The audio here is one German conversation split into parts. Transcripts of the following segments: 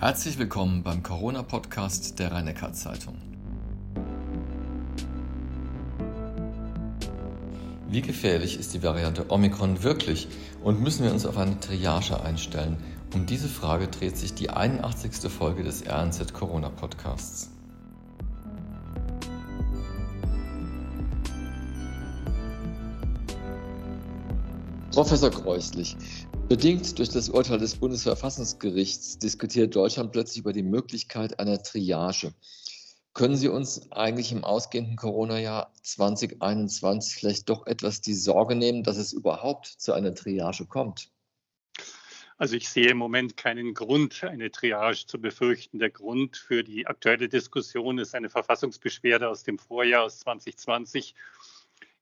Herzlich willkommen beim Corona-Podcast der rhein zeitung Wie gefährlich ist die Variante Omikron wirklich und müssen wir uns auf eine Triage einstellen? Um diese Frage dreht sich die 81. Folge des RNZ Corona Podcasts. Professor Kreuslich, Bedingt durch das Urteil des Bundesverfassungsgerichts diskutiert Deutschland plötzlich über die Möglichkeit einer Triage. Können Sie uns eigentlich im ausgehenden Corona-Jahr 2021 vielleicht doch etwas die Sorge nehmen, dass es überhaupt zu einer Triage kommt? Also ich sehe im Moment keinen Grund, eine Triage zu befürchten. Der Grund für die aktuelle Diskussion ist eine Verfassungsbeschwerde aus dem Vorjahr aus 2020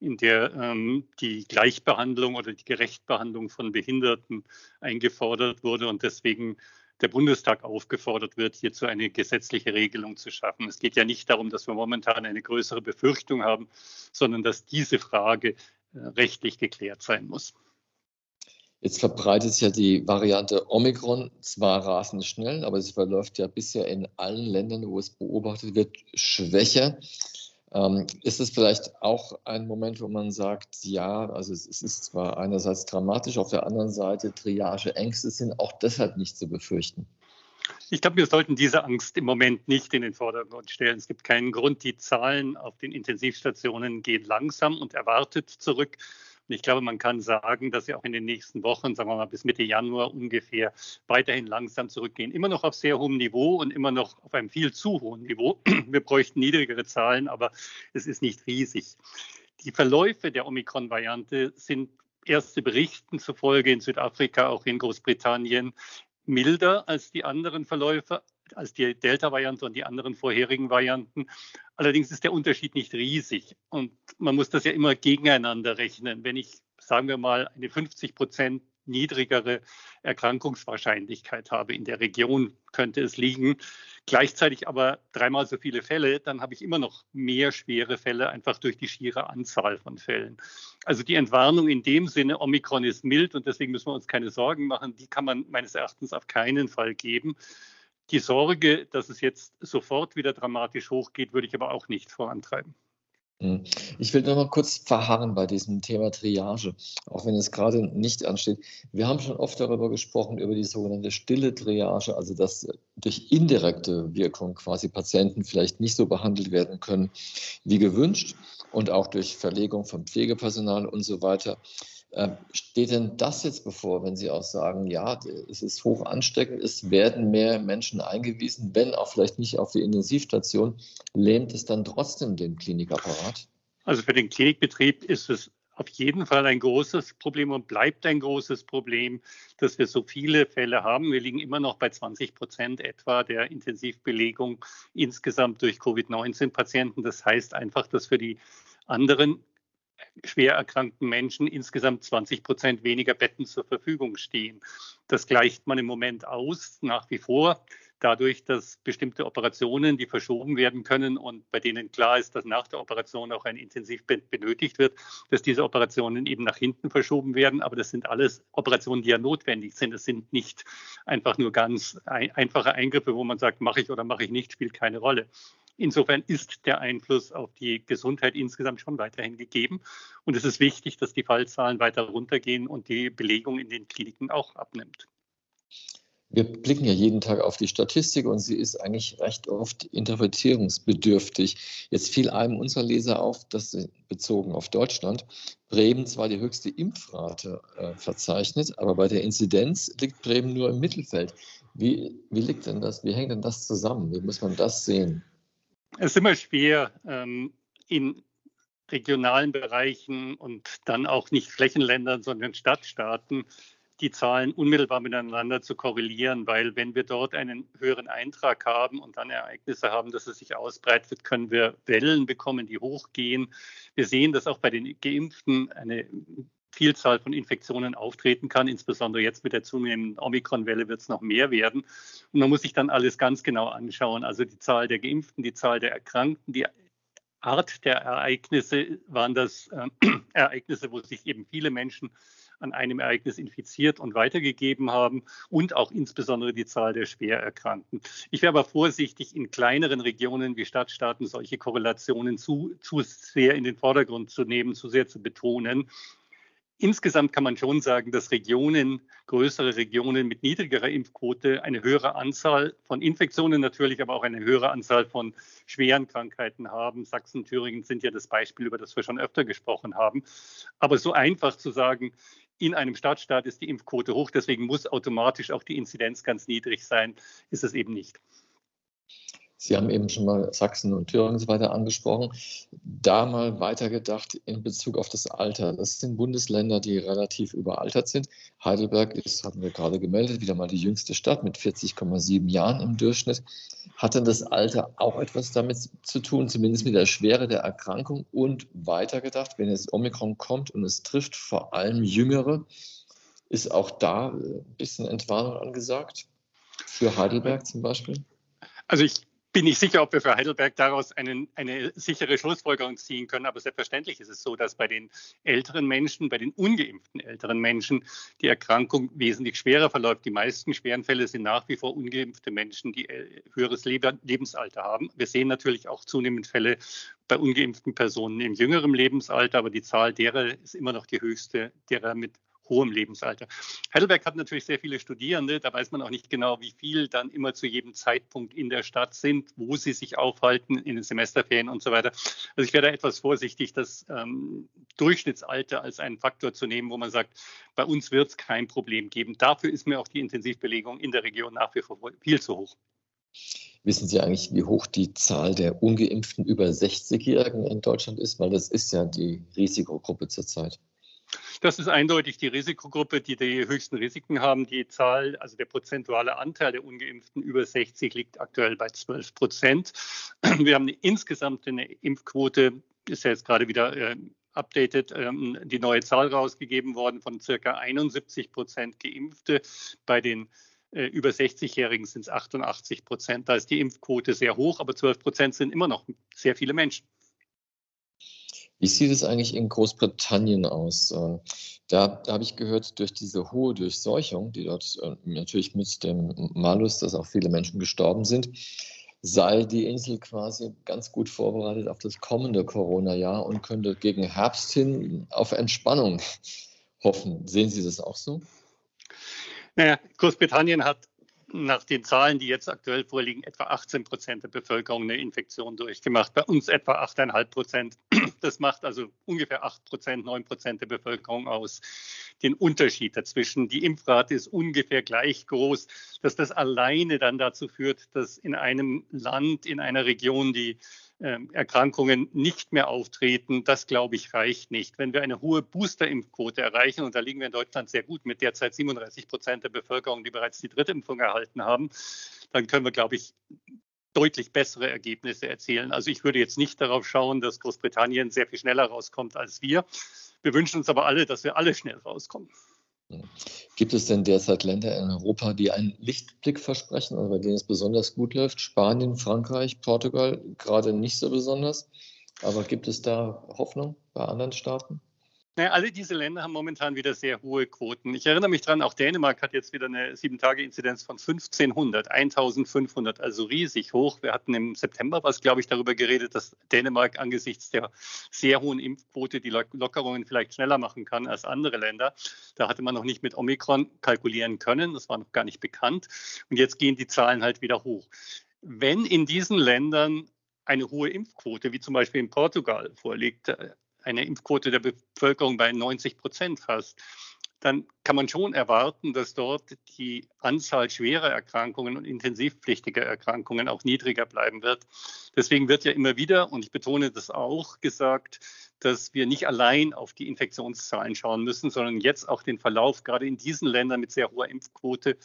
in der ähm, die Gleichbehandlung oder die Gerechtbehandlung von Behinderten eingefordert wurde und deswegen der Bundestag aufgefordert wird, hierzu eine gesetzliche Regelung zu schaffen. Es geht ja nicht darum, dass wir momentan eine größere Befürchtung haben, sondern dass diese Frage äh, rechtlich geklärt sein muss. Jetzt verbreitet sich ja die Variante Omikron zwar rasend schnell, aber sie verläuft ja bisher in allen Ländern, wo es beobachtet wird, schwächer. Ähm, ist es vielleicht auch ein Moment, wo man sagt, ja, also es, es, ist zwar einerseits dramatisch, auf der anderen Seite Triage-Ängste sind auch deshalb nicht zu befürchten? Ich glaube, wir sollten diese Angst im Moment nicht in den Vordergrund stellen. Es gibt keinen Grund. Die Zahlen auf den Intensivstationen gehen langsam und erwartet zurück. Und ich glaube, man kann sagen, dass sie auch in den nächsten Wochen, sagen wir mal bis Mitte Januar ungefähr, weiterhin langsam zurückgehen. Immer noch auf sehr hohem Niveau und immer noch auf einem viel zu hohen Niveau. Wir bräuchten niedrigere Zahlen, aber es ist nicht riesig. Die Verläufe der Omikron-Variante sind erste Berichten zufolge in Südafrika, auch in Großbritannien, milder als die anderen Verläufe, als die Delta-Variante und die anderen vorherigen Varianten. Allerdings ist der Unterschied nicht riesig und man muss das ja immer gegeneinander rechnen. Wenn ich, sagen wir mal, eine 50 Prozent niedrigere Erkrankungswahrscheinlichkeit habe in der Region, könnte es liegen. Gleichzeitig aber dreimal so viele Fälle, dann habe ich immer noch mehr schwere Fälle, einfach durch die schiere Anzahl von Fällen. Also die Entwarnung in dem Sinne, Omikron ist mild und deswegen müssen wir uns keine Sorgen machen, die kann man meines Erachtens auf keinen Fall geben. Die Sorge, dass es jetzt sofort wieder dramatisch hochgeht, würde ich aber auch nicht vorantreiben. Hm. Ich will noch mal kurz verharren bei diesem Thema Triage, auch wenn es gerade nicht ansteht. Wir haben schon oft darüber gesprochen, über die sogenannte stille Triage, also dass durch indirekte Wirkung quasi Patienten vielleicht nicht so behandelt werden können wie gewünscht und auch durch Verlegung von Pflegepersonal und so weiter. Ähm, steht denn das jetzt bevor, wenn Sie auch sagen, ja, es ist hoch ansteckend, es werden mehr Menschen eingewiesen, wenn auch vielleicht nicht auf die Intensivstation, lähmt es dann trotzdem den Klinikapparat? Also für den Klinikbetrieb ist es auf jeden Fall ein großes Problem und bleibt ein großes Problem, dass wir so viele Fälle haben. Wir liegen immer noch bei 20 Prozent etwa der Intensivbelegung insgesamt durch Covid-19-Patienten. Das heißt einfach, dass für die anderen schwer erkrankten Menschen insgesamt 20 Prozent weniger Betten zur Verfügung stehen. Das gleicht man im Moment aus, nach wie vor, dadurch, dass bestimmte Operationen, die verschoben werden können und bei denen klar ist, dass nach der Operation auch ein Intensivbett benötigt wird, dass diese Operationen eben nach hinten verschoben werden. Aber das sind alles Operationen, die ja notwendig sind. Es sind nicht einfach nur ganz einfache Eingriffe, wo man sagt, mache ich oder mache ich nicht, spielt keine Rolle. Insofern ist der Einfluss auf die Gesundheit insgesamt schon weiterhin gegeben. Und es ist wichtig, dass die Fallzahlen weiter runtergehen und die Belegung in den Kliniken auch abnimmt. Wir blicken ja jeden Tag auf die Statistik und sie ist eigentlich recht oft interpretierungsbedürftig. Jetzt fiel einem unserer Leser auf, dass bezogen auf Deutschland Bremen zwar die höchste Impfrate äh, verzeichnet, aber bei der Inzidenz liegt Bremen nur im Mittelfeld. Wie, wie liegt denn das? Wie hängt denn das zusammen? Wie muss man das sehen? Es ist immer schwer, ähm, in regionalen Bereichen und dann auch nicht Flächenländern, sondern Stadtstaaten die Zahlen unmittelbar miteinander zu korrelieren, weil wenn wir dort einen höheren Eintrag haben und dann Ereignisse haben, dass es sich ausbreitet, können wir Wellen bekommen, die hochgehen. Wir sehen, dass auch bei den Geimpften eine Vielzahl von Infektionen auftreten kann. Insbesondere jetzt mit der zunehmenden Omikron-Welle wird es noch mehr werden. Und man muss sich dann alles ganz genau anschauen. Also die Zahl der Geimpften, die Zahl der Erkrankten, die Art der Ereignisse waren das äh, Ereignisse, wo sich eben viele Menschen an einem Ereignis infiziert und weitergegeben haben und auch insbesondere die Zahl der Schwererkrankten. Ich wäre aber vorsichtig, in kleineren Regionen wie Stadtstaaten solche Korrelationen zu, zu sehr in den Vordergrund zu nehmen, zu sehr zu betonen. Insgesamt kann man schon sagen, dass Regionen, größere Regionen mit niedrigerer Impfquote eine höhere Anzahl von Infektionen natürlich, aber auch eine höhere Anzahl von schweren Krankheiten haben. Sachsen, Thüringen sind ja das Beispiel, über das wir schon öfter gesprochen haben. Aber so einfach zu sagen, in einem Stadtstaat ist die Impfquote hoch, deswegen muss automatisch auch die Inzidenz ganz niedrig sein, ist es eben nicht. Sie haben eben schon mal Sachsen und Thüringen und so weiter angesprochen. Da mal weitergedacht in Bezug auf das Alter. Das sind Bundesländer, die relativ überaltert sind. Heidelberg ist, hatten wir gerade gemeldet, wieder mal die jüngste Stadt mit 40,7 Jahren im Durchschnitt. Hat denn das Alter auch etwas damit zu tun, zumindest mit der Schwere der Erkrankung? Und weitergedacht, wenn jetzt Omikron kommt und es trifft vor allem Jüngere, ist auch da ein bisschen Entwarnung angesagt? Für Heidelberg zum Beispiel? Also ich bin nicht sicher, ob wir für Heidelberg daraus einen, eine sichere Schlussfolgerung ziehen können. Aber selbstverständlich ist es so, dass bei den älteren Menschen, bei den ungeimpften älteren Menschen die Erkrankung wesentlich schwerer verläuft. Die meisten schweren Fälle sind nach wie vor ungeimpfte Menschen, die äh, höheres Lebensalter haben. Wir sehen natürlich auch zunehmend Fälle bei ungeimpften Personen im jüngeren Lebensalter, aber die Zahl derer ist immer noch die höchste, derer mit hohem Lebensalter. Heidelberg hat natürlich sehr viele Studierende, da weiß man auch nicht genau, wie viel dann immer zu jedem Zeitpunkt in der Stadt sind, wo sie sich aufhalten, in den Semesterferien und so weiter. Also ich wäre da etwas vorsichtig, das ähm, Durchschnittsalter als einen Faktor zu nehmen, wo man sagt, bei uns wird es kein Problem geben. Dafür ist mir auch die Intensivbelegung in der Region nach wie vor viel zu hoch. Wissen Sie eigentlich, wie hoch die Zahl der ungeimpften über 60-Jährigen in Deutschland ist? Weil das ist ja die Risikogruppe zurzeit. Das ist eindeutig die Risikogruppe, die die höchsten Risiken haben. Die Zahl, also der prozentuale Anteil der Ungeimpften über 60 liegt aktuell bei 12 Prozent. Wir haben insgesamt eine Impfquote, ist ja jetzt gerade wieder äh, updated, ähm, die neue Zahl rausgegeben worden von circa 71 Prozent Geimpfte. Bei den äh, über 60-Jährigen sind es 88 Prozent. Da ist die Impfquote sehr hoch, aber 12 Prozent sind immer noch sehr viele Menschen. Wie sieht es eigentlich in Großbritannien aus? Ähm, da, habe ich gehört, durch diese hohe Durchseuchung, die dort äh, natürlich mit dem Malus, dass auch viele Menschen gestorben sind, sei die Insel quasi ganz gut vorbereitet auf das kommende Corona-Jahr und könnte gegen Herbst hin auf Entspannung hoffen. Sehen Sie das auch so? Naja, Großbritannien hat nach den Zahlen, die jetzt aktuell vorliegen, etwa 18 Prozent der Bevölkerung eine Infektion durchgemacht. Bei uns etwa 8,5 Prozent. Das macht also ungefähr 8 Prozent, 9 Prozent der Bevölkerung aus. Den Unterschied dazwischen. Die Impfrate ist ungefähr gleich groß, dass das alleine dann dazu führt, dass in einem Land, in einer Region die Erkrankungen nicht mehr auftreten, das glaube ich reicht nicht. Wenn wir eine hohe Boosterimpfquote erreichen, und da liegen wir in Deutschland sehr gut mit derzeit 37 Prozent der Bevölkerung, die bereits die dritte Impfung erhalten haben, dann können wir, glaube ich, deutlich bessere Ergebnisse erzielen. Also ich würde jetzt nicht darauf schauen, dass Großbritannien sehr viel schneller rauskommt als wir. Wir wünschen uns aber alle, dass wir alle schnell rauskommen. Gibt es denn derzeit Länder in Europa, die einen Lichtblick versprechen, also bei denen es besonders gut läuft? Spanien, Frankreich, Portugal gerade nicht so besonders. Aber gibt es da Hoffnung bei anderen Staaten? Naja, alle diese Länder haben momentan wieder sehr hohe Quoten. Ich erinnere mich dran, auch Dänemark hat jetzt wieder eine 7-Tage-Inzidenz von 1500, 1500, also riesig hoch. Wir hatten im September was, glaube ich, darüber geredet, dass Dänemark angesichts der sehr hohen Impfquote die Lockerungen vielleicht schneller machen kann als andere Länder. Da hatte man noch nicht mit Omikron kalkulieren können, das war noch gar nicht bekannt. Und jetzt gehen die Zahlen halt wieder hoch. Wenn in diesen Ländern eine hohe Impfquote, wie zum Beispiel in Portugal vorliegt, eine Impfquote der Bevölkerung bei 90 Prozent fast, dann kann man schon erwarten, dass dort die Anzahl schwerer Erkrankungen und intensivpflichtiger Erkrankungen auch niedriger bleiben wird. Deswegen wird ja immer wieder, und ich betone das auch, gesagt, dass wir nicht allein auf die Infektionszahlen schauen müssen, sondern jetzt auch den Verlauf gerade in diesen Ländern mit sehr hoher Impfquote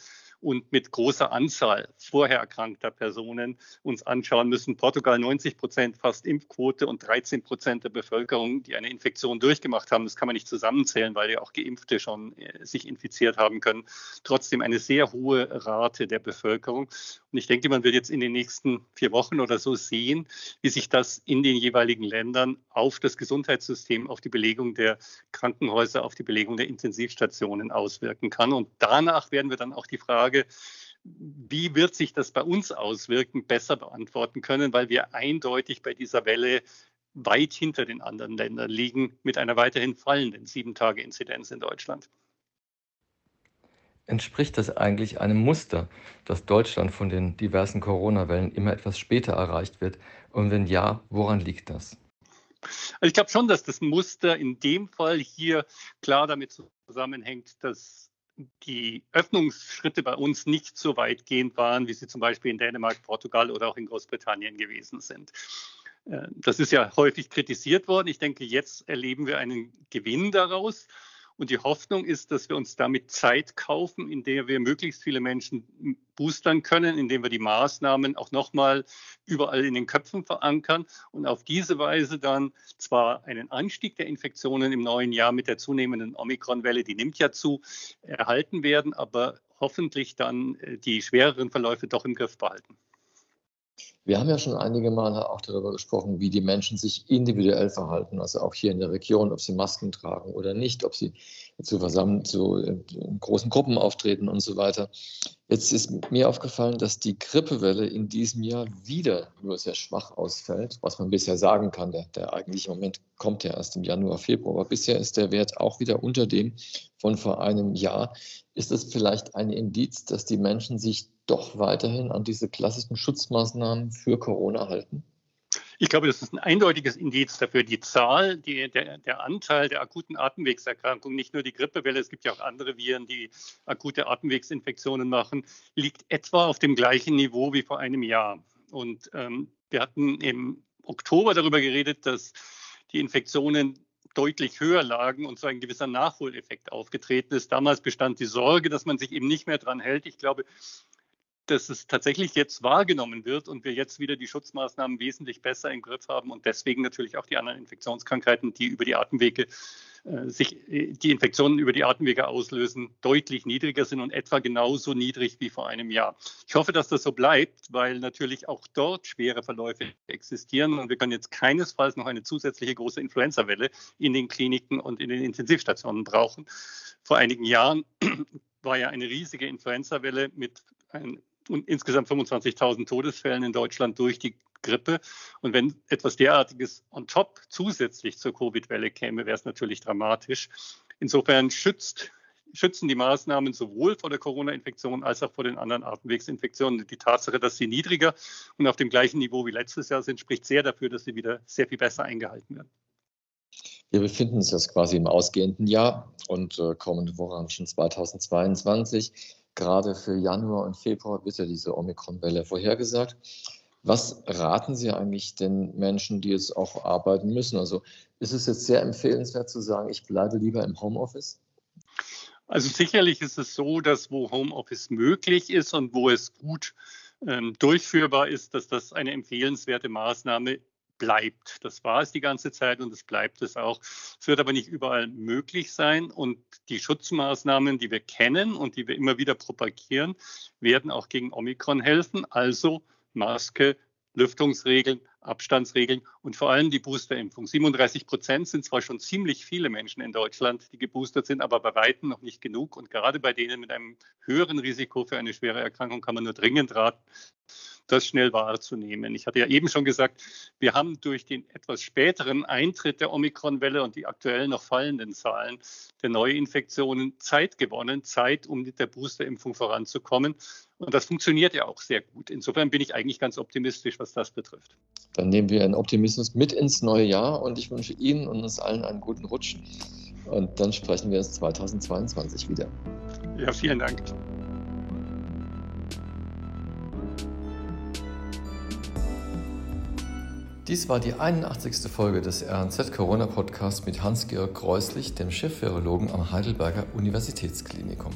und mit großer Anzahl vorher erkrankter Personen uns anschauen müssen. Portugal 90 Prozent fast Impfquote und 13 Prozent der Bevölkerung, die eine Infektion durchgemacht haben. Das kann man nicht zusammenzählen, weil ja auch Geimpfte schon äh, sich infiziert haben können. Trotzdem eine sehr hohe Rate der Bevölkerung. Und ich denke, man wird jetzt in den nächsten vier Wochen oder so sehen, wie sich das in den jeweiligen Ländern auf das Gesundheitssystem, auf die Belegung der Krankenhäuser, auf die Belegung der Intensivstationen auswirken kann. Und danach werden wir dann auch die Frage, wie wird sich das bei uns auswirken, besser beantworten können, weil wir eindeutig bei dieser Welle weit hinter den anderen Ländern liegen mit einer weiterhin fallenden Sieben-Tage-Inzidenz in Deutschland. Entspricht das eigentlich einem Muster, dass Deutschland von den diversen Corona-Wellen immer etwas später erreicht wird? Und wenn ja, woran liegt das? Also ich glaube schon, dass das Muster in dem Fall hier klar damit zusammenhängt, dass die Öffnungsschritte bei uns nicht so weitgehend waren, wie sie zum Beispiel in Dänemark, Portugal oder auch in Großbritannien gewesen sind. Äh, das ist ja häufig kritisiert worden. Ich denke, jetzt erleben wir einen Gewinn daraus. Und die Hoffnung ist, dass wir uns damit Zeit kaufen, in der wir möglichst viele Menschen boostern können, indem wir die Maßnahmen auch nochmal überall in den Köpfen verankern und auf diese Weise dann zwar einen Anstieg der Infektionen im neuen Jahr mit der zunehmenden Omikron-Welle, die nimmt ja zu, erhalten werden, aber hoffentlich dann äh, die schwereren Verläufe doch im Griff behalten. Wir haben ja schon einige Male auch darüber gesprochen, wie die Menschen sich individuell verhalten, also auch hier in der Region, ob sie Masken tragen oder nicht, ob sie zu versammeln, zu äh, großen Gruppen auftreten und so weiter. Jetzt ist mir aufgefallen, dass die Grippewelle in diesem Jahr wieder nur sehr schwach ausfällt, was man bisher sagen kann. Der, der eigentliche Moment kommt ja erst im Januar, Februar, aber bisher ist der Wert auch wieder unter dem von vor einem Jahr. Ist das vielleicht ein Indiz, dass die Menschen sich doch weiterhin an diese klassischen Schutzmaßnahmen für Corona halten? Ich glaube, das ist ein eindeutiges Indiz dafür. Die Zahl, die, der, der, Anteil der akuten Atemwegserkrankungen, nicht nur die Grippewelle, es gibt ja auch andere Viren, die akute Atemwegsinfektionen machen, liegt etwa auf dem gleichen Niveau wie vor einem Jahr. Und ähm, wir hatten im Oktober darüber geredet, dass die Infektionen deutlich höher lagen und so ein gewisser Nachholeffekt aufgetreten ist. Damals bestand die Sorge, dass man sich eben nicht mehr dran hält. Ich glaube, dass es tatsächlich jetzt wahrgenommen wird und wir jetzt wieder die Schutzmaßnahmen wesentlich besser im Griff haben und deswegen natürlich auch die anderen Infektionskrankheiten, die über die Atemwege äh, sich äh, die Infektionen über die Atemwege auslösen, deutlich niedriger sind und etwa genauso niedrig wie vor einem Jahr. Ich hoffe, dass das so bleibt, weil natürlich auch dort schwere Verläufe existieren und wir können jetzt keinesfalls noch eine zusätzliche große Influenza-Welle in den Kliniken und in den Intensivstationen brauchen. Vor einigen Jahren war ja eine riesige Influenza-Welle mit ein und insgesamt 25.000 Todesfällen in Deutschland durch die Grippe. Und wenn etwas derartiges on top zusätzlich zur Covid-Welle käme, wäre es natürlich dramatisch. Insofern schützt, schützen die Maßnahmen sowohl vor der Corona-Infektion als auch vor den anderen Atemwegsinfektionen. Die Tatsache, dass sie niedriger und auf dem gleichen Niveau wie letztes Jahr sind, spricht sehr dafür, dass sie wieder sehr viel besser eingehalten werden. Wir befinden uns jetzt quasi im ausgehenden Jahr und äh, kommende Woche haben schon 2022. Gerade für Januar und Februar wird ja diese Omikron-Welle vorhergesagt. Was raten Sie eigentlich den Menschen, die jetzt auch arbeiten müssen? Also ist es jetzt sehr empfehlenswert zu sagen, ich bleibe lieber im Homeoffice? Also sicherlich ist es so, dass wo Homeoffice möglich ist und wo es gut ähm, durchführbar ist, dass das eine empfehlenswerte Maßnahme bleibt. Das war es die ganze Zeit und es bleibt es auch. Es wird aber nicht überall möglich sein und die Schutzmaßnahmen, die wir kennen und die wir immer wieder propagieren, werden auch gegen Omikron helfen. Also Maske, Lüftungsregeln, Abstandsregeln und vor allem die Boosterimpfung. 37 Prozent sind zwar schon ziemlich viele Menschen in Deutschland, die geboostert sind, aber bei weitem noch nicht genug. Und gerade bei denen mit einem höheren Risiko für eine schwere Erkrankung kann man nur dringend raten, das schnell wahrzunehmen. Ich hatte ja eben schon gesagt, wir haben durch den etwas späteren Eintritt der Omikron-Welle und die aktuell noch fallenden Zahlen der Neuinfektionen Zeit gewonnen, Zeit, um mit der Boosterimpfung voranzukommen. Und das funktioniert ja auch sehr gut. Insofern bin ich eigentlich ganz optimistisch, was das betrifft. Dann nehmen wir einen Optimismus mit ins neue Jahr und ich wünsche Ihnen und uns allen einen guten Rutsch. Und dann sprechen wir es 2022 wieder. Ja, vielen Dank. Dies war die 81. Folge des RNZ Corona Podcasts mit Hans-Georg Kreuslich, dem Chefvirologen am Heidelberger Universitätsklinikum.